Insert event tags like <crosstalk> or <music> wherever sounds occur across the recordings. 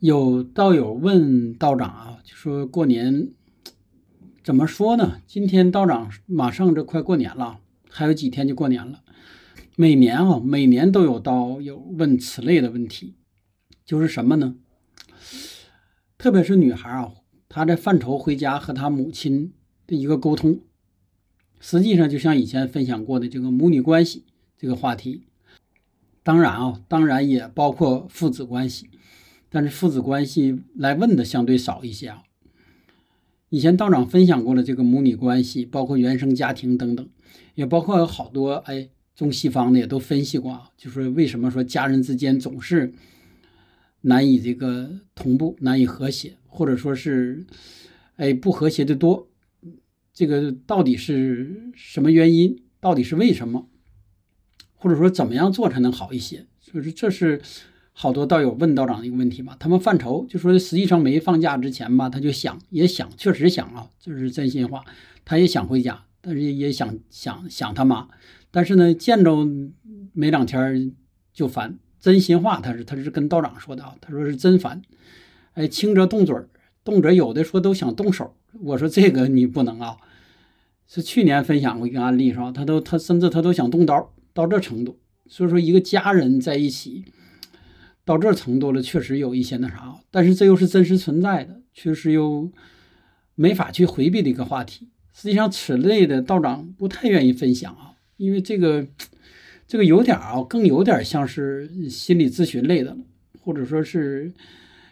有道友问道长啊，就说过年怎么说呢？今天道长马上这快过年了，还有几天就过年了。每年啊，每年都有道友问此类的问题，就是什么呢？特别是女孩啊，她在犯愁回家和她母亲的一个沟通，实际上就像以前分享过的这个母女关系这个话题。当然啊，当然也包括父子关系。但是父子关系来问的相对少一些啊。以前道长分享过了这个母女关系，包括原生家庭等等，也包括有好多哎中西方的也都分析过啊，就是为什么说家人之间总是难以这个同步、难以和谐，或者说是哎不和谐的多，这个到底是什么原因？到底是为什么？或者说怎么样做才能好一些？所以说这是。好多道友问道长一个问题吧，他们犯愁，就说实际上没放假之前吧，他就想也想，确实想啊，这是真心话，他也想回家，但是也想想想他妈，但是呢，见着没两天就烦。真心话，他是他是跟道长说的啊，他说是真烦。哎，轻则动嘴，动者有的说都想动手。我说这个你不能啊，是去年分享过一个案例是吧？他都他甚至他都想动刀到这程度。所以说，一个家人在一起。到这程度了，确实有一些那啥，但是这又是真实存在的，确实又没法去回避的一个话题。实际上，此类的道长不太愿意分享啊，因为这个这个有点啊，更有点像是心理咨询类的了，或者说是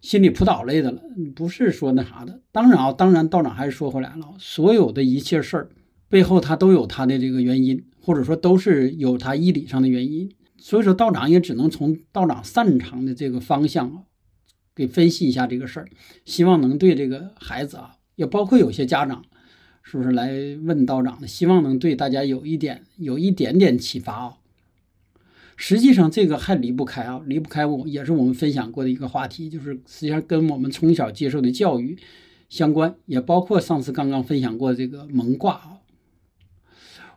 心理辅导类的了，不是说那啥的。当然啊，当然道长还是说回来了，所有的一切事儿背后，它都有它的这个原因，或者说都是有它义理上的原因。所以说，道长也只能从道长擅长的这个方向给分析一下这个事儿，希望能对这个孩子啊，也包括有些家长，是不是来问道长的，希望能对大家有一点有一点点启发啊。实际上，这个还离不开啊，离不开我也是我们分享过的一个话题，就是实际上跟我们从小接受的教育相关，也包括上次刚刚分享过这个蒙卦啊。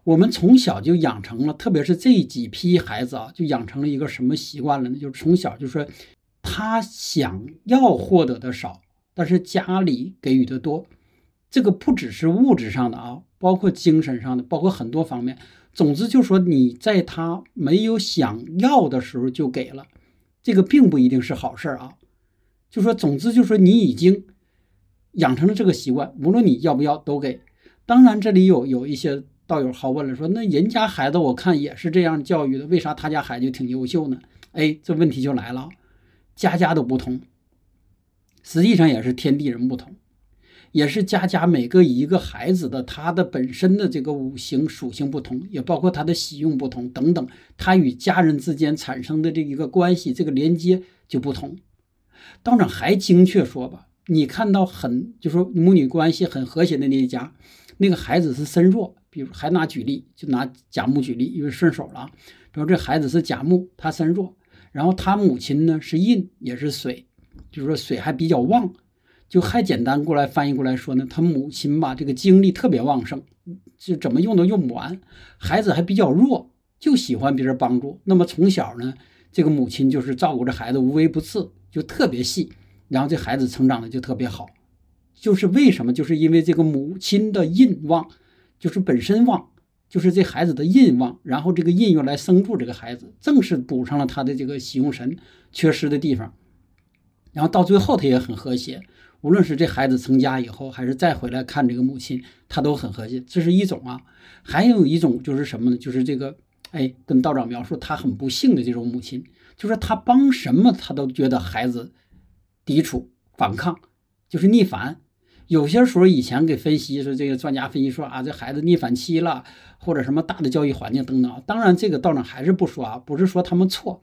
我们从小就养成了，特别是这几批孩子啊，就养成了一个什么习惯了呢？就是从小就说，他想要获得的少，但是家里给予的多。这个不只是物质上的啊，包括精神上的，包括很多方面。总之就说你在他没有想要的时候就给了，这个并不一定是好事儿啊。就说总之就说你已经养成了这个习惯，无论你要不要都给。当然这里有有一些。道友好问了，说那人家孩子我看也是这样教育的，为啥他家孩子就挺优秀呢？哎，这问题就来了，家家都不同，实际上也是天地人不同，也是家家每个一个孩子的他的本身的这个五行属性不同，也包括他的喜用不同等等，他与家人之间产生的这一个关系，这个连接就不同。道长还精确说吧，你看到很就说母女关系很和谐的那一家，那个孩子是身弱。比如还拿举例，就拿甲木举例，因为顺手了。比如这孩子是甲木，他身弱，然后他母亲呢是印，也是水，就是说水还比较旺。就还简单过来翻译过来说呢，他母亲吧这个精力特别旺盛，就怎么用都用不完。孩子还比较弱，就喜欢别人帮助。那么从小呢，这个母亲就是照顾着孩子无微不至，就特别细。然后这孩子成长的就特别好，就是为什么？就是因为这个母亲的印旺。就是本身旺，就是这孩子的印旺，然后这个印又来生助这个孩子，正是补上了他的这个喜用神缺失的地方。然后到最后他也很和谐，无论是这孩子成家以后，还是再回来看这个母亲，他都很和谐。这是一种啊，还有一种就是什么呢？就是这个，哎，跟道长描述他很不幸的这种母亲，就是他帮什么他都觉得孩子抵触反抗，就是逆反。有些时候，以前给分析说，这个专家分析说啊，这孩子逆反期了，或者什么大的教育环境等等。当然，这个道长还是不说啊，不是说他们错，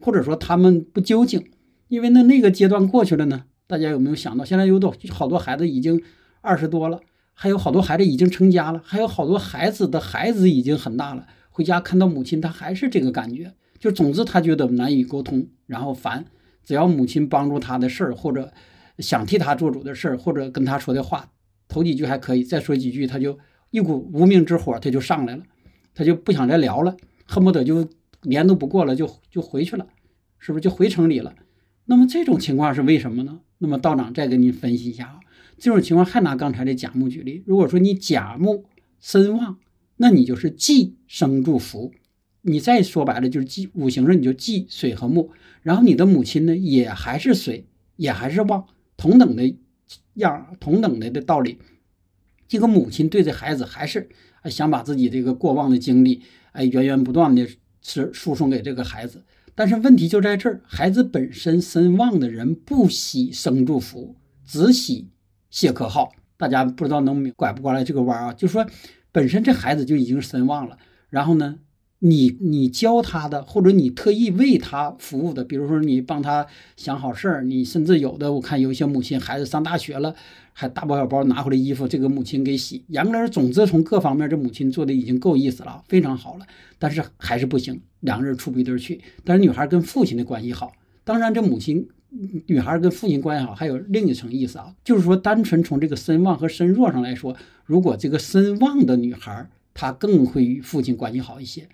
或者说他们不究竟，因为那那个阶段过去了呢。大家有没有想到，现在有多好多孩子已经二十多了，还有好多孩子已经成家了，还有好多孩子的孩子已经很大了，回家看到母亲，他还是这个感觉，就总之他觉得难以沟通，然后烦，只要母亲帮助他的事儿或者。想替他做主的事儿，或者跟他说的话，头几句还可以，再说几句他就一股无名之火，他就上来了，他就不想再聊了，恨不得就连都不过了，就就回去了，是不是就回城里了？那么这种情况是为什么呢？那么道长再给你分析一下啊，这种情况还拿刚才的甲木举例，如果说你甲木身旺，那你就是忌生助福。你再说白了就是忌五行上你就忌水和木，然后你的母亲呢也还是水，也还是旺，同等的样，同等的的道理。这个母亲对这孩子还是想把自己这个过往的经历，哎，源源不断的是输送给这个孩子。但是问题就在这儿，孩子本身身旺的人不喜生祝福，只喜谢可好。大家不知道能拐不过来这个弯啊？就说本身这孩子就已经身旺了，然后呢？你你教他的，或者你特意为他服务的，比如说你帮他想好事儿，你甚至有的我看有一些母亲孩子上大学了，还大包小包拿回来衣服，这个母亲给洗。严格来说，总之从各方面，这母亲做的已经够意思了，非常好了。但是还是不行，两个人处不一对去。但是女孩跟父亲的关系好，当然这母亲女孩跟父亲关系好，还有另一层意思啊，就是说单纯从这个身旺和身弱上来说，如果这个身旺的女孩，她更会与父亲关系好一些。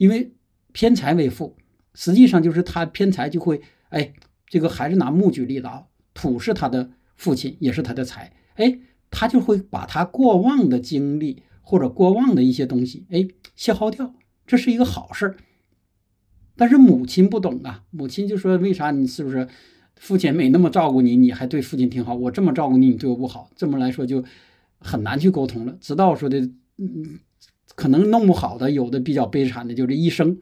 因为偏财为父，实际上就是他偏财就会，哎，这个还是拿木举例子啊，土是他的父亲，也是他的财，哎，他就会把他过往的经历或者过往的一些东西，哎，消耗掉，这是一个好事。但是母亲不懂啊，母亲就说，为啥你是不是父亲没那么照顾你，你还对父亲挺好，我这么照顾你，你对我不好，这么来说就很难去沟通了。直到说的，嗯。可能弄不好的，有的比较悲惨的，就这一生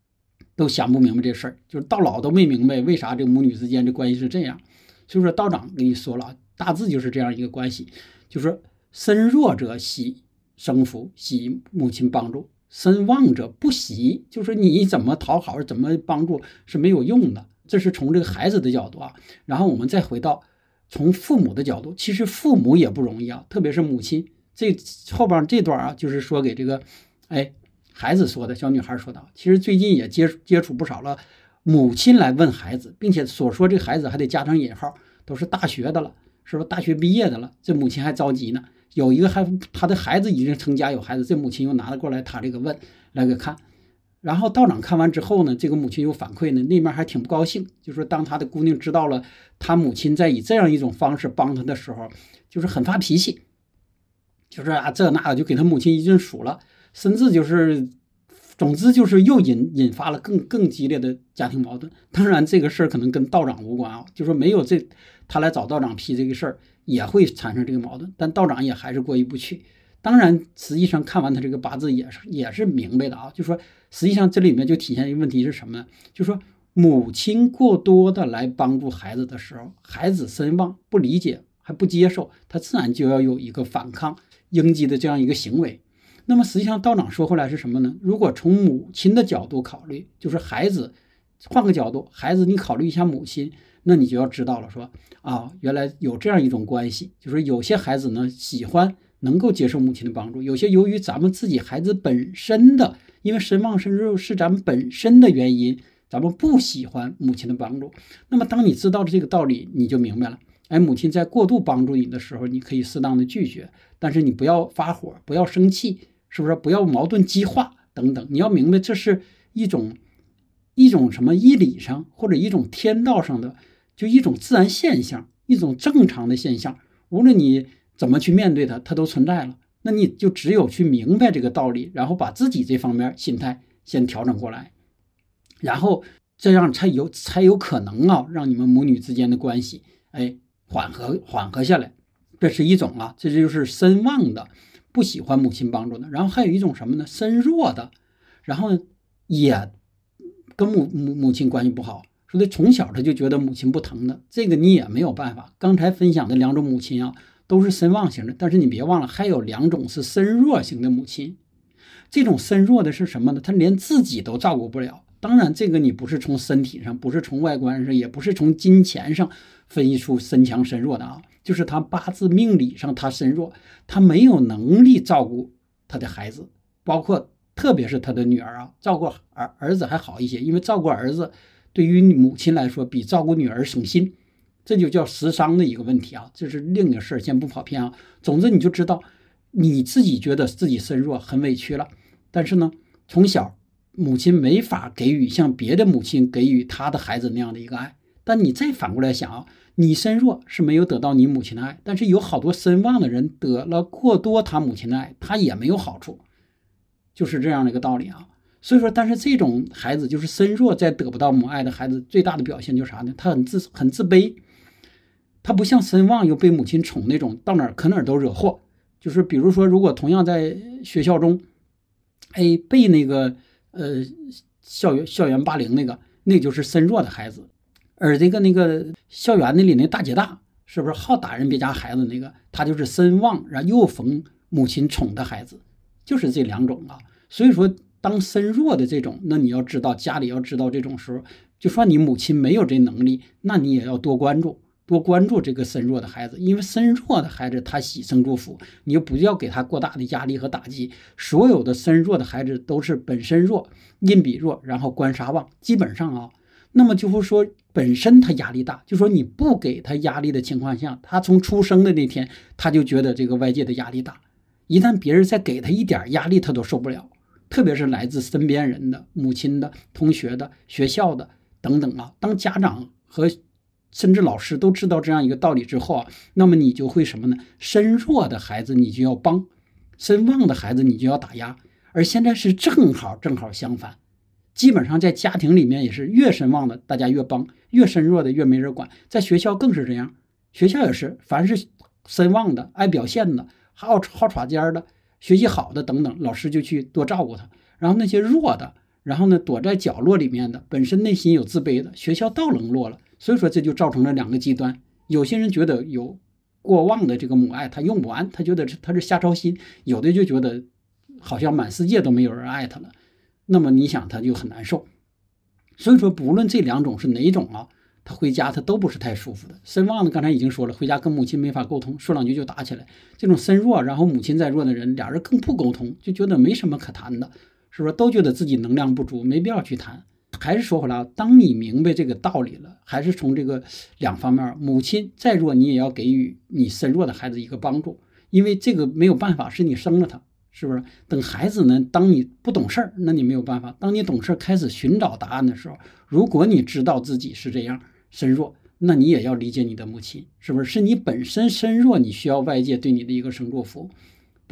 <laughs> 都想不明白这事儿，就是到老都没明白为啥这母女之间的关系是这样。所以说道长跟你说了，大致就是这样一个关系，就是身弱者喜生福，喜母亲帮助；身旺者不喜，就是你怎么讨好，怎么帮助是没有用的。这是从这个孩子的角度啊。然后我们再回到从父母的角度，其实父母也不容易啊，特别是母亲。这后边这段啊，就是说给这个，哎，孩子说的，小女孩说的。其实最近也接接触不少了，母亲来问孩子，并且所说这孩子还得加上引号，都是大学的了，是吧？大学毕业的了，这母亲还着急呢。有一个还他的孩子已经成家有孩子，这母亲又拿了过来，他这个问来给看。然后道长看完之后呢，这个母亲又反馈呢，那面还挺不高兴，就说当他的姑娘知道了他母亲在以这样一种方式帮他的时候，就是很发脾气。就是啊，这那个就给他母亲一顿数了，甚至就是，总之就是又引引发了更更激烈的家庭矛盾。当然，这个事儿可能跟道长无关啊，就说没有这，他来找道长批这个事儿也会产生这个矛盾，但道长也还是过意不去。当然，实际上看完他这个八字也是也是明白的啊，就说实际上这里面就体现一个问题是什么呢？就说母亲过多的来帮助孩子的时候，孩子身旺不理解还不接受，他自然就要有一个反抗。应激的这样一个行为，那么实际上道长说回来是什么呢？如果从母亲的角度考虑，就是孩子换个角度，孩子你考虑一下母亲，那你就要知道了，说啊，原来有这样一种关系，就是有些孩子呢喜欢能够接受母亲的帮助，有些由于咱们自己孩子本身的，因为身旺身弱是咱们本身的原因，咱们不喜欢母亲的帮助。那么当你知道了这个道理，你就明白了。哎，母亲在过度帮助你的时候，你可以适当的拒绝，但是你不要发火，不要生气，是不是？不要矛盾激化等等。你要明白，这是一种一种什么义理上或者一种天道上的，就一种自然现象，一种正常的现象。无论你怎么去面对它，它都存在了。那你就只有去明白这个道理，然后把自己这方面心态先调整过来，然后这样才有才有可能啊，让你们母女之间的关系，哎。缓和缓和下来，这是一种啊，这就是身旺的，不喜欢母亲帮助的。然后还有一种什么呢？身弱的，然后也跟母母母亲关系不好，说的从小他就觉得母亲不疼的，这个你也没有办法。刚才分享的两种母亲啊，都是身旺型的，但是你别忘了，还有两种是身弱型的母亲。这种身弱的是什么呢？他连自己都照顾不了。当然，这个你不是从身体上，不是从外观上，也不是从金钱上分析出身强身弱的啊，就是他八字命理上他身弱，他没有能力照顾他的孩子，包括特别是他的女儿啊，照顾儿儿子还好一些，因为照顾儿子对于母亲来说比照顾女儿省心，这就叫食伤的一个问题啊，这是另一个事儿，先不跑偏啊。总之你就知道，你自己觉得自己身弱很委屈了，但是呢，从小。母亲没法给予像别的母亲给予他的孩子那样的一个爱，但你再反过来想啊，你身弱是没有得到你母亲的爱，但是有好多身旺的人得了过多他母亲的爱，他也没有好处，就是这样的一个道理啊。所以说，但是这种孩子就是身弱再得不到母爱的孩子，最大的表现就是啥呢？他很自很自卑，他不像身旺又被母亲宠那种，到哪儿可哪儿都惹祸。就是比如说，如果同样在学校中，哎，被那个呃校园校园霸凌那个，那就是身弱的孩子，而这个那个校园那里那大姐大，是不是好打人别家孩子那个，他就是身旺，然后又逢母亲宠的孩子，就是这两种啊。所以说。当身弱的这种，那你要知道家里要知道这种时候，就算你母亲没有这能力，那你也要多关注，多关注这个身弱的孩子，因为身弱的孩子他喜生祝福，你就不要给他过大的压力和打击。所有的身弱的孩子都是本身弱，印比弱，然后官杀旺，基本上啊，那么就是说本身他压力大，就说你不给他压力的情况下，他从出生的那天他就觉得这个外界的压力大，一旦别人再给他一点压力，他都受不了。特别是来自身边人的、母亲的、同学的、学校的等等啊，当家长和甚至老师都知道这样一个道理之后啊，那么你就会什么呢？身弱的孩子你就要帮，身旺的孩子你就要打压。而现在是正好正好相反，基本上在家庭里面也是越身旺的大家越帮，越身弱的越没人管。在学校更是这样，学校也是，凡是身旺的、爱表现的、好好耍尖的。学习好的等等，老师就去多照顾他。然后那些弱的，然后呢躲在角落里面的，本身内心有自卑的，学校倒冷落了。所以说这就造成了两个极端。有些人觉得有过旺的这个母爱，他用不完，他觉得他是瞎操心；有的就觉得好像满世界都没有人爱他了。那么你想他就很难受。所以说不论这两种是哪种啊。他回家，他都不是太舒服的。身旺的，刚才已经说了，回家跟母亲没法沟通，说两句就打起来。这种身弱，然后母亲再弱的人，俩人更不沟通，就觉得没什么可谈的，是不是？都觉得自己能量不足，没必要去谈。还是说回来，当你明白这个道理了，还是从这个两方面，母亲再弱，你也要给予你身弱的孩子一个帮助，因为这个没有办法，是你生了他，是不是？等孩子呢，当你不懂事儿，那你没有办法；当你懂事儿，开始寻找答案的时候，如果你知道自己是这样。身弱，那你也要理解你的母亲，是不是？是你本身身弱，你需要外界对你的一个生祝福，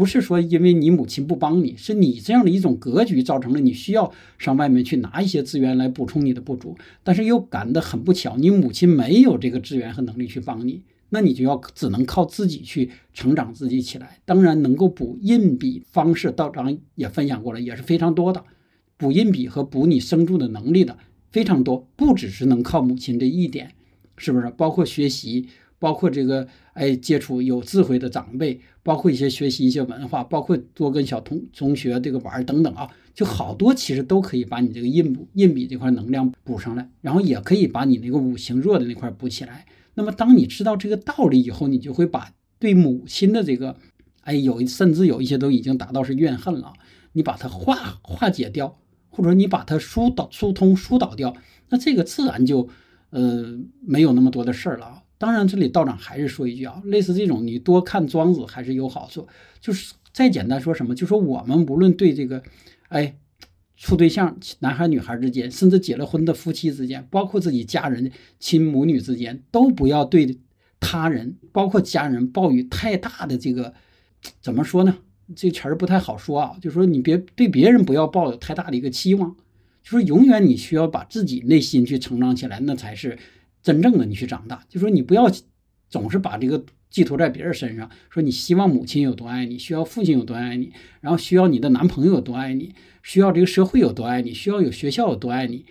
不是说因为你母亲不帮你，是你这样的一种格局造成了你需要上外面去拿一些资源来补充你的不足，但是又赶得很不巧，你母亲没有这个资源和能力去帮你，那你就要只能靠自己去成长自己起来。当然，能够补印笔方式，道长也分享过了，也是非常多的，补印笔和补你生助的能力的。非常多，不只是能靠母亲这一点，是不是？包括学习，包括这个，哎，接触有智慧的长辈，包括一些学习一些文化，包括多跟小同同学这个玩等等啊，就好多其实都可以把你这个印补印笔这块能量补上来，然后也可以把你那个五行弱的那块补起来。那么当你知道这个道理以后，你就会把对母亲的这个，哎，有甚至有一些都已经达到是怨恨了，你把它化化解掉。或者你把它疏导、疏通、疏导掉，那这个自然就，呃，没有那么多的事儿了啊。当然，这里道长还是说一句啊，类似这种，你多看庄子还是有好处。就是再简单说什么，就说我们无论对这个，哎，处对象，男孩女孩之间，甚至结了婚的夫妻之间，包括自己家人、亲母女之间，都不要对他人，包括家人，抱有太大的这个，怎么说呢？这词儿不太好说啊，就说你别对别人不要抱有太大的一个期望，就说永远你需要把自己内心去成长起来，那才是真正的你去长大。就说你不要总是把这个寄托在别人身上，说你希望母亲有多爱你，需要父亲有多爱你，然后需要你的男朋友有多爱你，需要这个社会有多爱你，需要有学校有多爱你，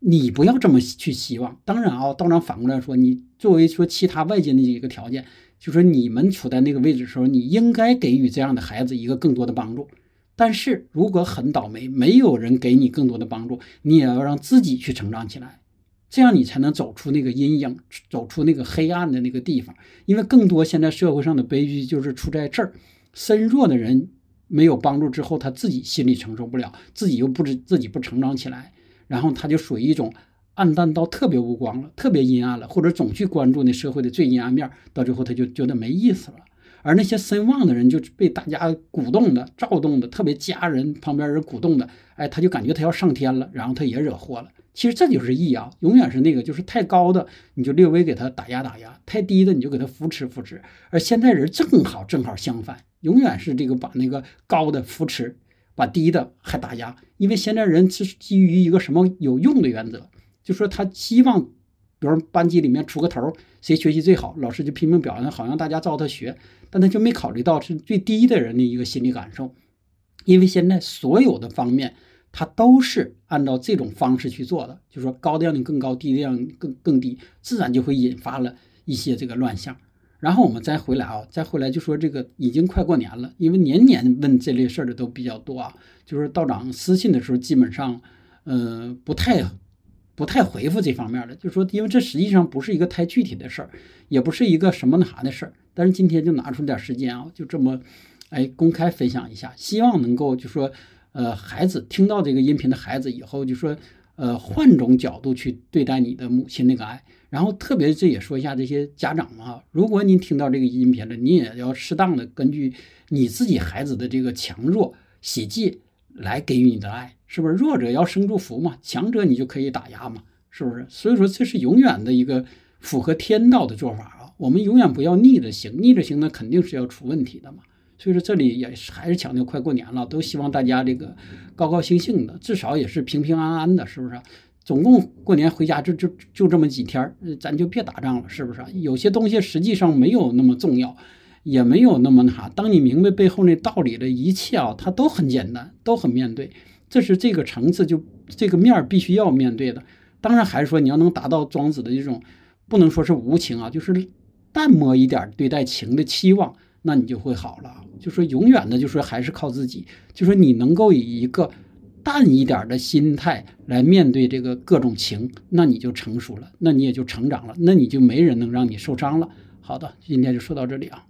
你不要这么去希望。当然啊，当然反过来说，你作为说其他外界的一个条件。就说你们处在那个位置的时候，你应该给予这样的孩子一个更多的帮助。但是如果很倒霉，没有人给你更多的帮助，你也要让自己去成长起来，这样你才能走出那个阴影，走出那个黑暗的那个地方。因为更多现在社会上的悲剧就是出在这儿：身弱的人没有帮助之后，他自己心里承受不了，自己又不知自己不成长起来，然后他就属于一种。暗淡到特别无光了，特别阴暗了，或者总去关注那社会的最阴暗面，到最后他就觉得没意思了。而那些身旺的人就被大家鼓动的、躁动的，特别家人旁边人鼓动的，哎，他就感觉他要上天了，然后他也惹祸了。其实这就是义啊，永远是那个，就是太高的你就略微给他打压打压，太低的你就给他扶持扶持。而现在人正好正好相反，永远是这个把那个高的扶持，把低的还打压。因为现在人是基于一个什么有用的原则，就说他希望，比如班级里面出个头，谁学习最好，老师就拼命表扬，好像大家照他学，但他就没考虑到是最低的人的一个心理感受。因为现在所有的方面。他都是按照这种方式去做的，就是说高的让你更高，低的让你更更低，自然就会引发了一些这个乱象。然后我们再回来啊，再回来就说这个已经快过年了，因为年年问这类事儿的都比较多啊。就是道长私信的时候，基本上呃不太不太回复这方面的，就说因为这实际上不是一个太具体的事儿，也不是一个什么那啥的事儿。但是今天就拿出点时间啊，就这么哎公开分享一下，希望能够就说。呃，孩子听到这个音频的孩子以后就说，呃，换种角度去对待你的母亲那个爱。然后特别这也说一下这些家长们啊，如果您听到这个音频了，你也要适当的根据你自己孩子的这个强弱、喜忌来给予你的爱，是不是？弱者要生祝福嘛，强者你就可以打压嘛，是不是？所以说这是永远的一个符合天道的做法啊。我们永远不要逆着行，逆着行那肯定是要出问题的嘛。所以说这里也还是强调快过年了，都希望大家这个高高兴兴的，至少也是平平安安的，是不是？总共过年回家就就就这么几天，咱就别打仗了，是不是？有些东西实际上没有那么重要，也没有那么那啥。当你明白背后那道理的一切啊，它都很简单，都很面对。这是这个层次就这个面必须要面对的。当然还是说你要能达到庄子的这种，不能说是无情啊，就是淡漠一点对待情的期望。那你就会好了，就说永远的，就说还是靠自己，就说你能够以一个淡一点的心态来面对这个各种情，那你就成熟了，那你也就成长了，那你就没人能让你受伤了。好的，今天就说到这里啊。